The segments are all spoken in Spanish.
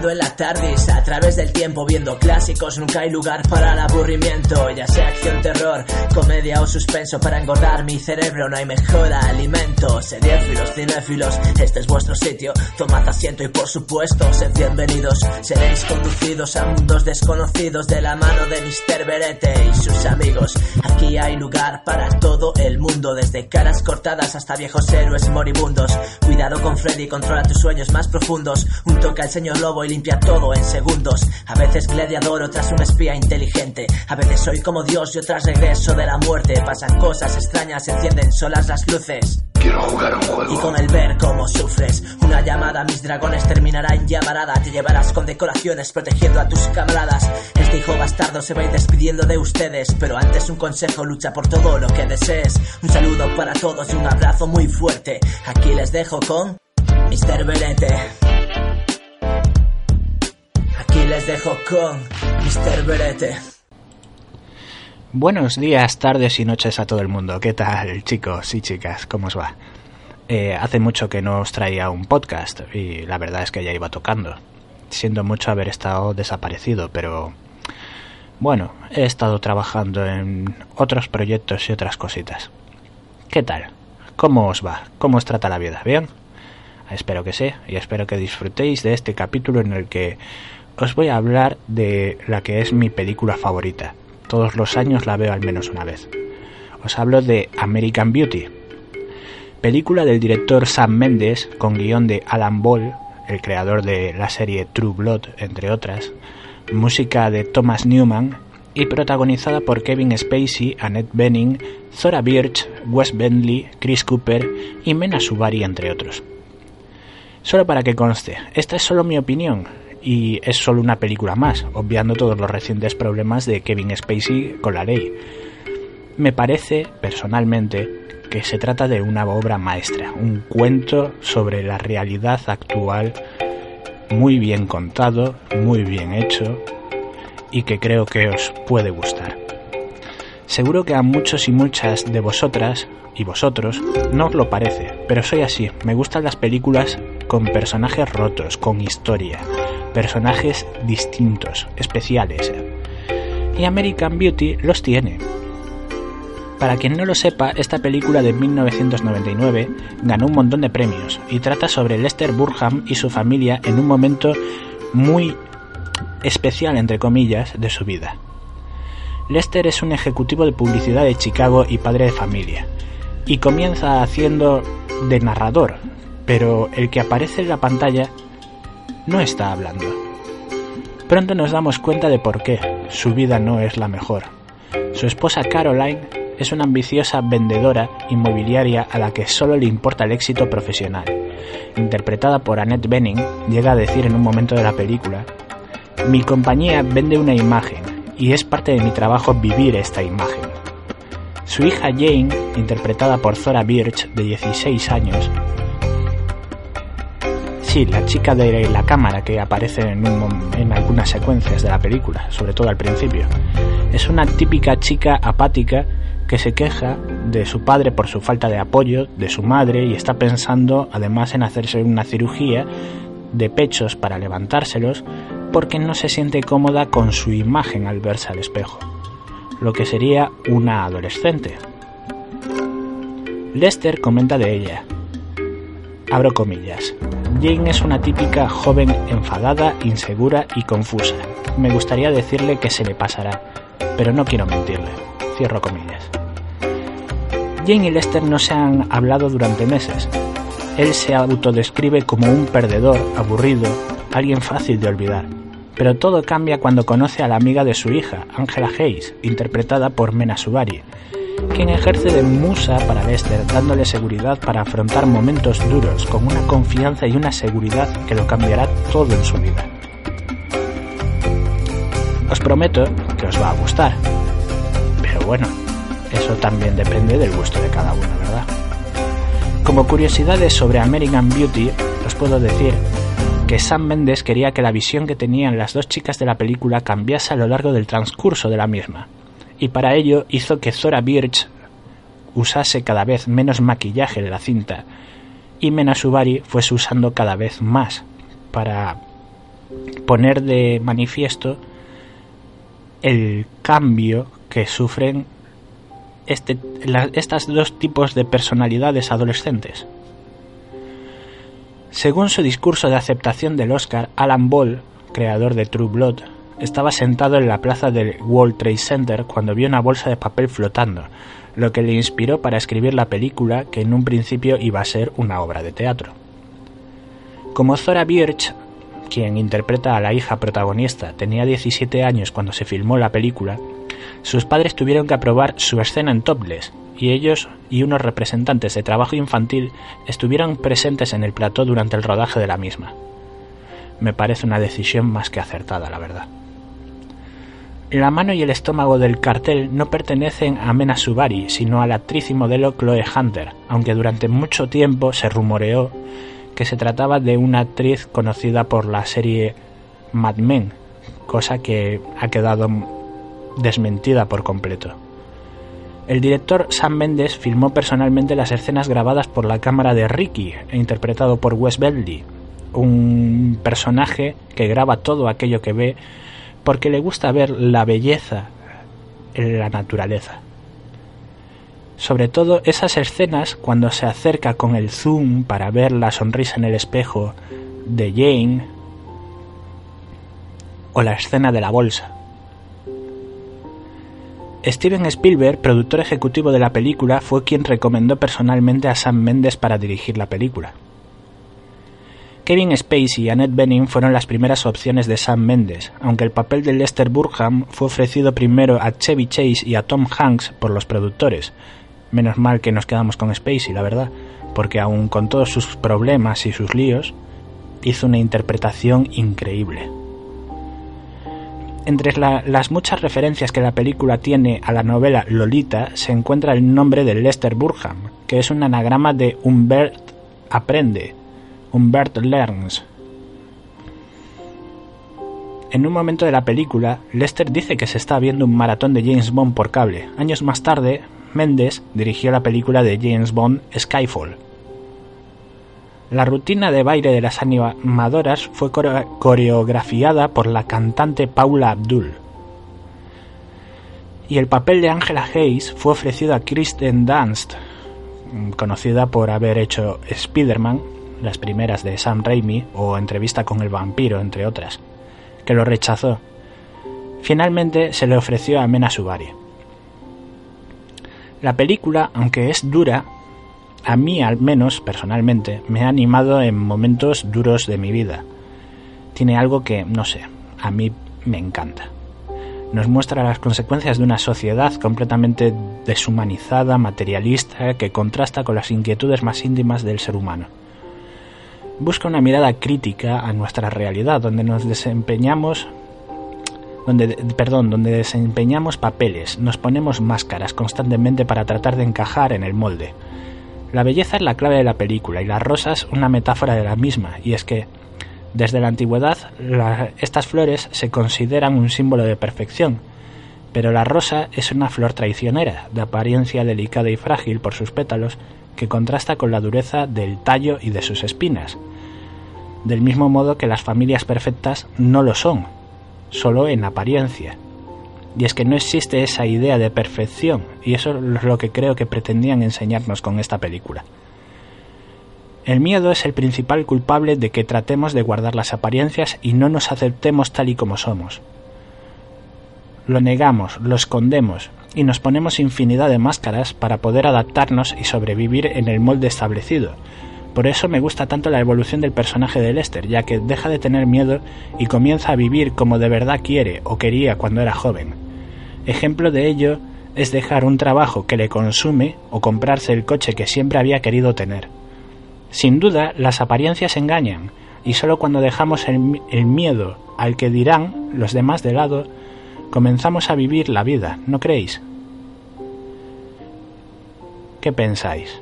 En la tardis, a través del tiempo, viendo clásicos, nunca hay lugar para el aburrimiento. Ya sea acción, terror, comedia o suspenso, para engordar mi cerebro no hay mejor alimento. Seriéfilos, cinéfilos, este es vuestro sitio. Tomad asiento y por supuesto, sed bienvenidos. Seréis conducidos a mundos desconocidos de la mano de Mr. Berete y sus amigos. Aquí hay lugar para todo el mundo, desde caras cortadas hasta viejos héroes moribundos. Cuidado Freddy, controla tus sueños más profundos. Un toque al señor lobo y limpia todo en segundos. A veces gladiador, otras un espía inteligente. A veces soy como Dios y otras regreso de la muerte. Pasan cosas extrañas, se encienden solas las luces. Quiero jugar un juego. Y con el ver cómo sufres, una llamada a mis dragones terminará en llamarada. Te llevarás con decoraciones protegiendo a tus camaradas. Este hijo bastardo se va a ir despidiendo de ustedes. Pero antes un consejo, lucha por todo lo que desees. Un saludo para todos y un abrazo muy fuerte. Aquí les dejo con Mr. Belete. Aquí les dejo con Mr. Berete. Buenos días, tardes y noches a todo el mundo. ¿Qué tal, chicos y chicas? ¿Cómo os va? Eh, hace mucho que no os traía un podcast y la verdad es que ya iba tocando. Siento mucho haber estado desaparecido, pero bueno, he estado trabajando en otros proyectos y otras cositas. ¿Qué tal? ¿Cómo os va? ¿Cómo os trata la vida? ¿Bien? Espero que sí, y espero que disfrutéis de este capítulo en el que os voy a hablar de la que es mi película favorita. Todos los años la veo al menos una vez. Os hablo de American Beauty, película del director Sam Mendes con guion de Alan Ball, el creador de la serie True Blood, entre otras, música de Thomas Newman y protagonizada por Kevin Spacey, Annette Bening, Zora Birch, Wes Bentley, Chris Cooper y Mena Subari, entre otros. Solo para que conste, esta es solo mi opinión, y es solo una película más, obviando todos los recientes problemas de Kevin Spacey con la ley. Me parece, personalmente, que se trata de una obra maestra, un cuento sobre la realidad actual muy bien contado, muy bien hecho y que creo que os puede gustar. Seguro que a muchos y muchas de vosotras y vosotros no os lo parece, pero soy así, me gustan las películas con personajes rotos, con historia, personajes distintos, especiales. Y American Beauty los tiene. Para quien no lo sepa, esta película de 1999 ganó un montón de premios y trata sobre Lester Burham y su familia en un momento muy especial, entre comillas, de su vida. Lester es un ejecutivo de publicidad de Chicago y padre de familia, y comienza haciendo de narrador, pero el que aparece en la pantalla no está hablando. Pronto nos damos cuenta de por qué su vida no es la mejor. Su esposa Caroline es una ambiciosa vendedora inmobiliaria a la que solo le importa el éxito profesional. Interpretada por Annette Bening, llega a decir en un momento de la película, mi compañía vende una imagen y es parte de mi trabajo vivir esta imagen. Su hija Jane, interpretada por Zora Birch, de 16 años, La chica de la cámara que aparece en, en, algunas secuencias de la película, sobre todo al principio. Es una típica chica apática que se queja de su padre por su falta de apoyo, de su madre, y está pensando además en hacerse una cirugía de pechos para levantárselos porque no se siente cómoda con su imagen al verse al espejo, lo que sería una adolescente. Lester comenta de ella, abro comillas, Jane es una típica joven enfadada, insegura y confusa. Me gustaría decirle que se le pasará, pero no quiero mentirle. Cierro comillas. Jane y Lester no se han hablado durante meses. Él se autodescribe como un perdedor, aburrido, alguien fácil de olvidar. Pero todo cambia cuando conoce a la amiga de su hija, Angela Hayes, interpretada por Mena Subari, quien ejerce de musa para Lester, dándole seguridad para afrontar momentos duros con una confianza y una seguridad que lo cambiará todo en su vida. Os prometo que os va a gustar, pero bueno, eso también depende del gusto de cada uno, ¿verdad? Como curiosidades sobre American Beauty, os puedo decir que Sam Mendes quería que la visión que tenían las dos chicas de la película cambiase a lo largo del transcurso de la misma y para ello hizo que Zora Birch usase cada vez menos maquillaje en la cinta y Mena Subari fuese usando cada vez más para poner de manifiesto el cambio que sufren este, estas dos tipos de personalidades adolescentes. Según su discurso de aceptación del Oscar, Alan Ball, creador de True Blood, estaba sentado en la plaza del World Trade Center cuando vio una bolsa de papel flotando, lo que le inspiró para escribir la película que en un principio iba a ser una obra de teatro. Como Zora Birch, quien interpreta a la hija protagonista, tenía 17 años cuando se filmó la película, sus padres tuvieron que aprobar su escena en topless, y ellos y unos representantes de trabajo infantil estuvieron presentes en el plató durante el rodaje de la misma. Me parece una decisión más que acertada, la verdad. La mano y el estómago del cartel no pertenecen a Mena Subari, sino a la actriz y modelo Chloe Hunter, aunque durante mucho tiempo se rumoreó que se trataba de una actriz conocida por la serie Mad Men, cosa que ha quedado desmentida por completo. El director Sam Mendes filmó personalmente las escenas grabadas por la cámara de Ricky, interpretado por Wes Bentley, un personaje que graba todo aquello que ve porque le gusta ver la belleza en la naturaleza. Sobre todo esas escenas cuando se acerca con el zoom para ver la sonrisa en el espejo de Jane o la escena de la bolsa. Steven Spielberg, productor ejecutivo de la película, fue quien recomendó personalmente a Sam Mendes para dirigir la película. Kevin Spacey y Annette Bening fueron las primeras opciones de Sam Mendes, aunque el papel de Lester Burham fue ofrecido primero a Chevy Chase y a Tom Hanks por los productores. Menos mal que nos quedamos con Spacey, la verdad, porque aun con todos sus problemas y sus líos, hizo una interpretación increíble. Entre las muchas referencias que la película tiene a la novela Lolita se encuentra el nombre de Lester Burham, que es un anagrama de Humbert Aprende, Humbert Lerns. En un momento de la película, Lester dice que se está viendo un maratón de James Bond por cable. Años más tarde, Mendes dirigió la película de James Bond Skyfall. La rutina de baile de las animadoras fue coreografiada por la cantante Paula Abdul. Y el papel de Angela Hayes fue ofrecido a Kristen Dunst, conocida por haber hecho Spider-Man las primeras de Sam Raimi o Entrevista con el vampiro, entre otras, que lo rechazó. Finalmente se le ofreció a Mena Subari. La película, aunque es dura, a mí al menos personalmente me ha animado en momentos duros de mi vida. Tiene algo que, no sé, a mí me encanta. Nos muestra las consecuencias de una sociedad completamente deshumanizada, materialista, que contrasta con las inquietudes más íntimas del ser humano busca una mirada crítica a nuestra realidad, donde nos desempeñamos donde, perdón, donde desempeñamos papeles, nos ponemos máscaras constantemente para tratar de encajar en el molde. La belleza es la clave de la película y las rosas una metáfora de la misma, y es que desde la antigüedad estas flores se consideran un símbolo de perfección, pero la rosa es una flor traicionera, de apariencia delicada y frágil por sus pétalos, que contrasta con la dureza del tallo y de sus espinas. Del mismo modo que las familias perfectas no lo son, solo en apariencia. Y es que no existe esa idea de perfección, y eso es lo que creo que pretendían enseñarnos con esta película. El miedo es el principal culpable de que tratemos de guardar las apariencias y no nos aceptemos tal y como somos. Lo negamos, lo escondemos, y nos ponemos infinidad de máscaras para poder adaptarnos y sobrevivir en el molde establecido, Por eso me gusta tanto la evolución del personaje de Lester, ya que deja de tener miedo y comienza a vivir como de verdad quiere o quería cuando era joven. Ejemplo de ello es dejar un trabajo que le consume o comprarse el coche que siempre había querido tener. Sin duda, las apariencias engañan, y solo cuando dejamos el, miedo al que dirán los demás de lado, comenzamos a vivir la vida, ¿no creéis? ¿Qué pensáis?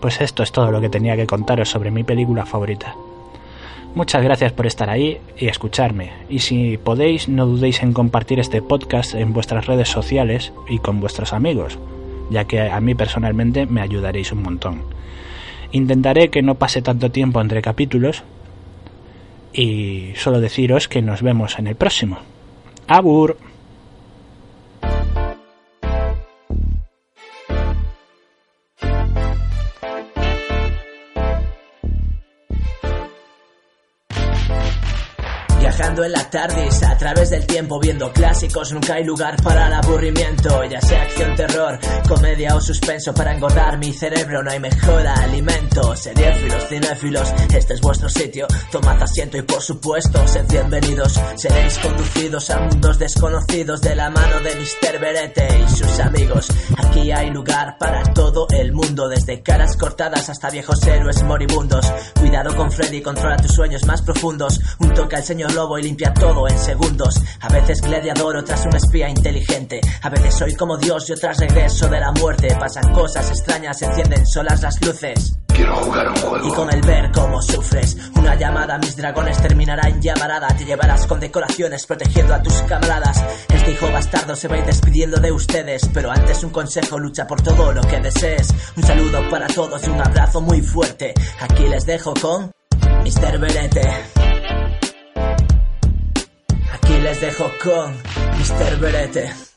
Pues esto es todo lo que tenía que contaros sobre mi película favorita. Muchas gracias por estar ahí y escucharme. Y si podéis, no dudéis en compartir este podcast en vuestras redes sociales y con vuestros amigos, ya que a mí personalmente me ayudaréis un montón. Intentaré que no pase tanto tiempo entre capítulos y solo deciros que nos vemos en el próximo. habur Viajando en la tardis, a través del tiempo viendo clásicos, nunca hay lugar para el aburrimiento, ya sea acción, terror, comedia o suspenso para engordar mi cerebro, no hay mejor alimento. Seriéfilos, cinéfilos, este es vuestro sitio, tomad asiento y por supuesto, sed bienvenidos, seréis conducidos a mundos desconocidos de la mano de Mr. Berete y sus amigos. Aquí hay lugar para todo el mundo, desde caras cortadas hasta viejos héroes moribundos. Cuidado con Freddy, controla tus sueños más profundos, un toque al señor lobo y limpia todo en segundos. A veces gladiador, otras un espía inteligente. A veces soy como Dios y otras regreso de la muerte. Pasan cosas extrañas, se encienden solas las luces. Quiero jugar un juego. Y con el ver cómo sufres, una llamada a mis dragones terminará en llamarada. Te llevarás con decoraciones protegiendo a tus camaradas. Este hijo bastardo se va a ir despidiendo de ustedes. Pero antes un consejo, lucha por todo lo que desees. Un saludo para todos y un abrazo muy fuerte. Aquí les dejo con Mr. Berete les dejo con Mr. Berete.